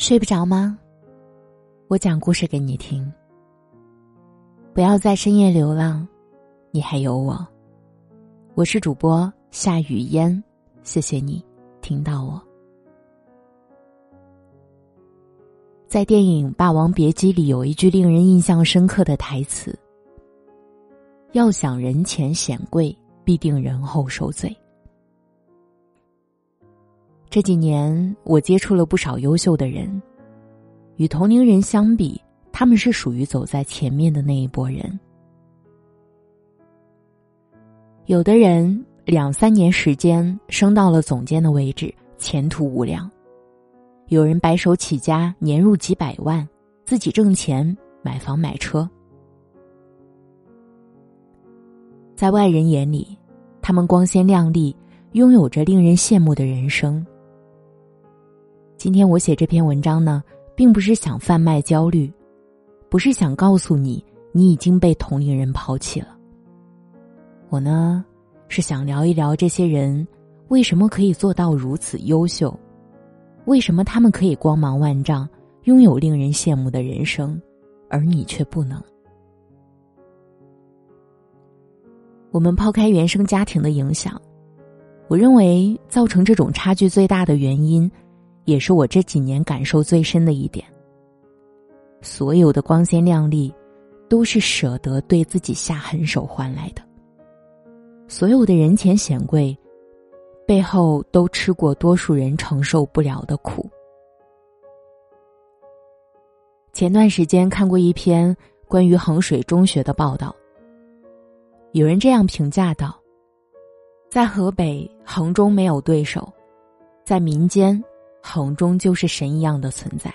睡不着吗？我讲故事给你听。不要在深夜流浪，你还有我。我是主播夏雨嫣，谢谢你听到我。在电影《霸王别姬》里有一句令人印象深刻的台词：“要想人前显贵，必定人后受罪。”这几年，我接触了不少优秀的人。与同龄人相比，他们是属于走在前面的那一波人。有的人两三年时间升到了总监的位置，前途无量；有人白手起家，年入几百万，自己挣钱买房买车。在外人眼里，他们光鲜亮丽，拥有着令人羡慕的人生。今天我写这篇文章呢，并不是想贩卖焦虑，不是想告诉你你已经被同龄人抛弃了。我呢，是想聊一聊这些人为什么可以做到如此优秀，为什么他们可以光芒万丈，拥有令人羡慕的人生，而你却不能。我们抛开原生家庭的影响，我认为造成这种差距最大的原因。也是我这几年感受最深的一点。所有的光鲜亮丽，都是舍得对自己下狠手换来的。所有的人前显贵，背后都吃过多数人承受不了的苦。前段时间看过一篇关于衡水中学的报道，有人这样评价道：“在河北衡中没有对手，在民间。”衡中就是神一样的存在。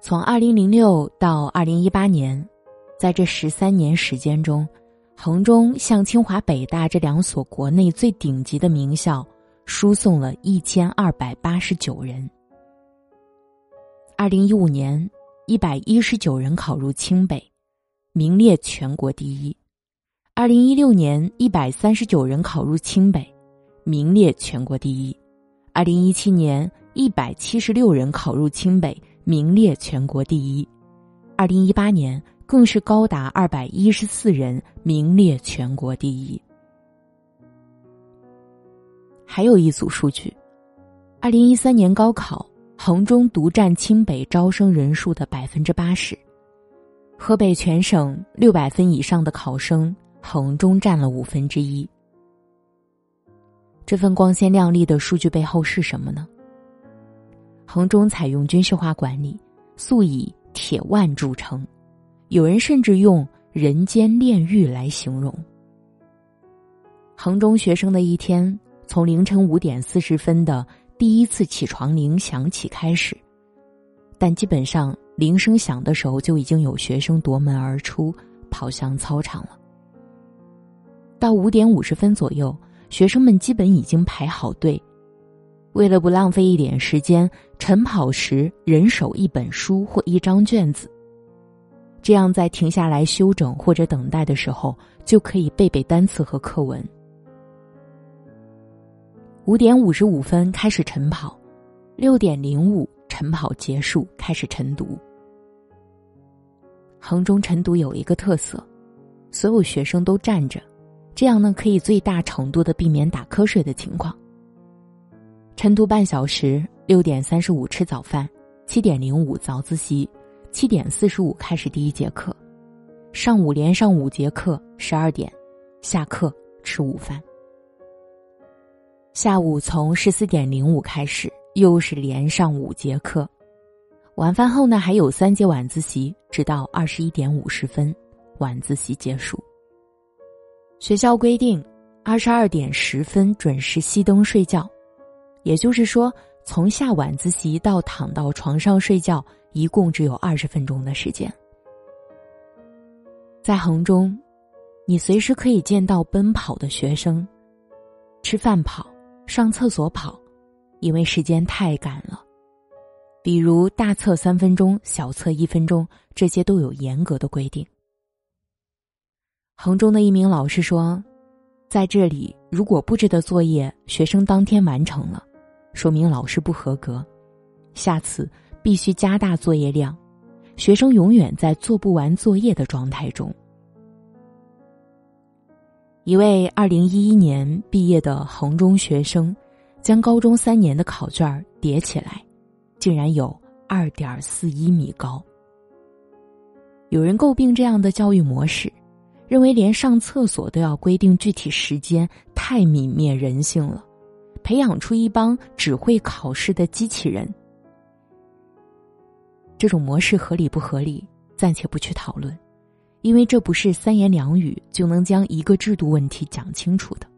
从二零零六到二零一八年，在这十三年时间中，衡中向清华、北大这两所国内最顶级的名校输送了一千二百八十九人。二零一五年，一百一十九人考入清北，名列全国第一；二零一六年，一百三十九人考入清北，名列全国第一。二零一七年，一百七十六人考入清北，名列全国第一；二零一八年，更是高达二百一十四人，名列全国第一。还有一组数据：二零一三年高考，衡中独占清北招生人数的百分之八十；河北全省六百分以上的考生，衡中占了五分之一。这份光鲜亮丽的数据背后是什么呢？衡中采用军事化管理，素以铁腕著称，有人甚至用“人间炼狱”来形容。衡中学生的一天从凌晨五点四十分的第一次起床铃响起开始，但基本上铃声响的时候就已经有学生夺门而出，跑向操场了。到五点五十分左右。学生们基本已经排好队，为了不浪费一点时间，晨跑时人手一本书或一张卷子，这样在停下来休整或者等待的时候，就可以背背单词和课文。五点五十五分开始晨跑，六点零五晨跑结束，开始晨读。衡中晨读有一个特色，所有学生都站着。这样呢，可以最大程度的避免打瞌睡的情况。晨读半小时，六点三十五吃早饭，七点零五早自习，七点四十五开始第一节课，上午连上五节课，十二点下课吃午饭。下午从十四点零五开始，又是连上五节课，晚饭后呢还有三节晚自习，直到二十一点五十分，晚自习结束。学校规定，二十二点十分准时熄灯睡觉，也就是说，从下晚自习到躺到床上睡觉，一共只有二十分钟的时间。在衡中，你随时可以见到奔跑的学生，吃饭跑，上厕所跑，因为时间太赶了。比如大测三分钟，小测一分钟，这些都有严格的规定。衡中的一名老师说：“在这里，如果布置的作业学生当天完成了，说明老师不合格；下次必须加大作业量，学生永远在做不完作业的状态中。一位二零一一年毕业的衡中学生，将高中三年的考卷叠起来，竟然有二点四一米高。有人诟病这样的教育模式，认为连上厕所都要规定具体时间，太泯灭人性了。培养出一帮只会考试的机器人，这种模式合理不合理，暂且不去讨论，因为这不是三言两语就能将一个制度问题讲清楚的。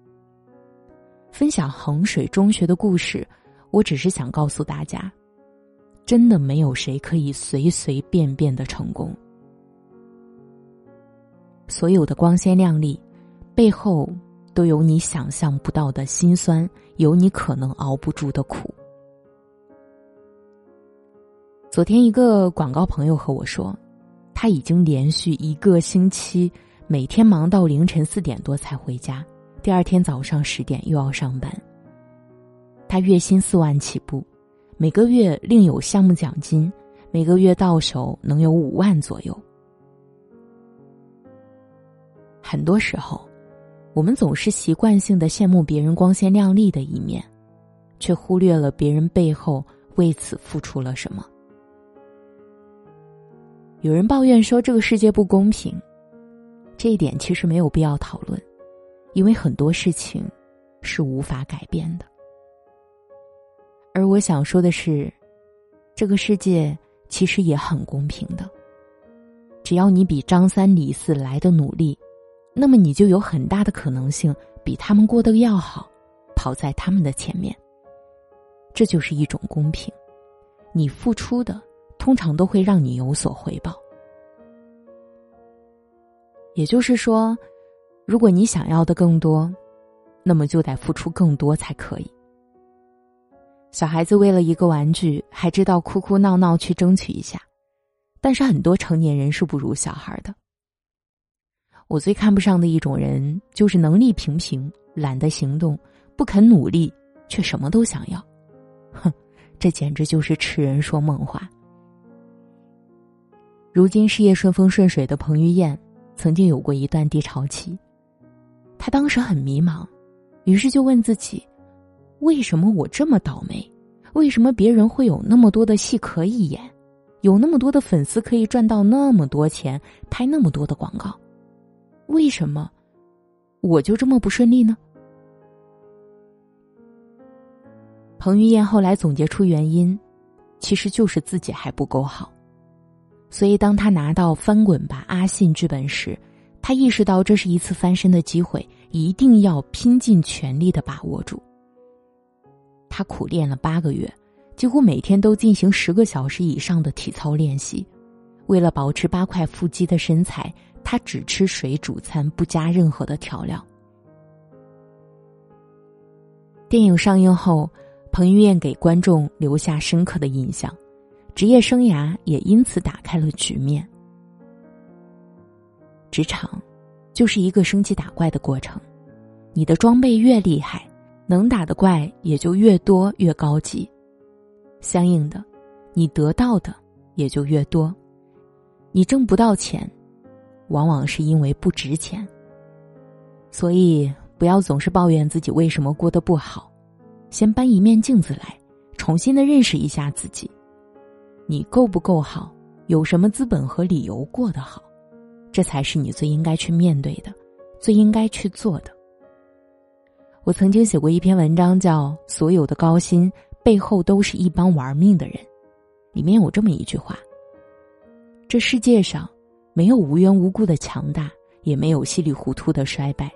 分享衡水中学的故事，我只是想告诉大家，真的没有谁可以随随便便的成功，所有的光鲜亮丽背后。都有你想象不到的辛酸，有你可能熬不住的苦。昨天一个广告朋友和我说，他已经连续一个星期每天忙到凌晨四点多才回家，第二天早上十点又要上班。他月薪四万起步，每个月另有项目奖金，每个月到手能有五万左右。很多时候。我们总是习惯性的羡慕别人光鲜亮丽的一面，却忽略了别人背后为此付出了什么。有人抱怨说这个世界不公平，这一点其实没有必要讨论，因为很多事情是无法改变的。而我想说的是，这个世界其实也很公平的，只要你比张三李四来的努力。那么你就有很大的可能性比他们过得要好，跑在他们的前面。这就是一种公平，你付出的通常都会让你有所回报。也就是说，如果你想要的更多，那么就得付出更多才可以。小孩子为了一个玩具，还知道哭哭闹闹去争取一下，但是很多成年人是不如小孩的。我最看不上的一种人，就是能力平平、懒得行动、不肯努力，却什么都想要。哼，这简直就是痴人说梦话。如今事业顺风顺水的彭于晏，曾经有过一段低潮期。他当时很迷茫，于是就问自己：为什么我这么倒霉？为什么别人会有那么多的戏可以演，有那么多的粉丝可以赚到那么多钱，拍那么多的广告？为什么我就这么不顺利呢？彭于晏后来总结出原因，其实就是自己还不够好。所以，当他拿到《翻滚吧，阿信》剧本时，他意识到这是一次翻身的机会，一定要拼尽全力的把握住。他苦练了八个月，几乎每天都进行十个小时以上的体操练习，为了保持八块腹肌的身材。他只吃水煮餐，不加任何的调料。电影上映后，彭于晏给观众留下深刻的印象，职业生涯也因此打开了局面。职场就是一个升级打怪的过程，你的装备越厉害，能打的怪也就越多越高级，相应的，你得到的也就越多，你挣不到钱。往往是因为不值钱，所以不要总是抱怨自己为什么过得不好，先搬一面镜子来，重新的认识一下自己，你够不够好，有什么资本和理由过得好，这才是你最应该去面对的，最应该去做的。我曾经写过一篇文章，叫《所有的高薪背后都是一帮玩命的人》，里面有这么一句话：这世界上。没有无缘无故的强大，也没有稀里糊涂的衰败。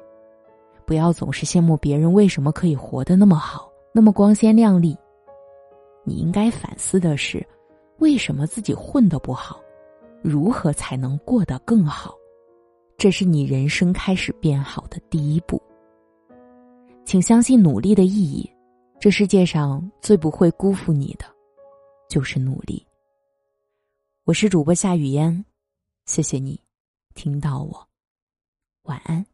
不要总是羡慕别人为什么可以活得那么好，那么光鲜亮丽。你应该反思的是，为什么自己混得不好，如何才能过得更好？这是你人生开始变好的第一步。请相信努力的意义。这世界上最不会辜负你的，就是努力。我是主播夏雨嫣。谢谢你，听到我，晚安。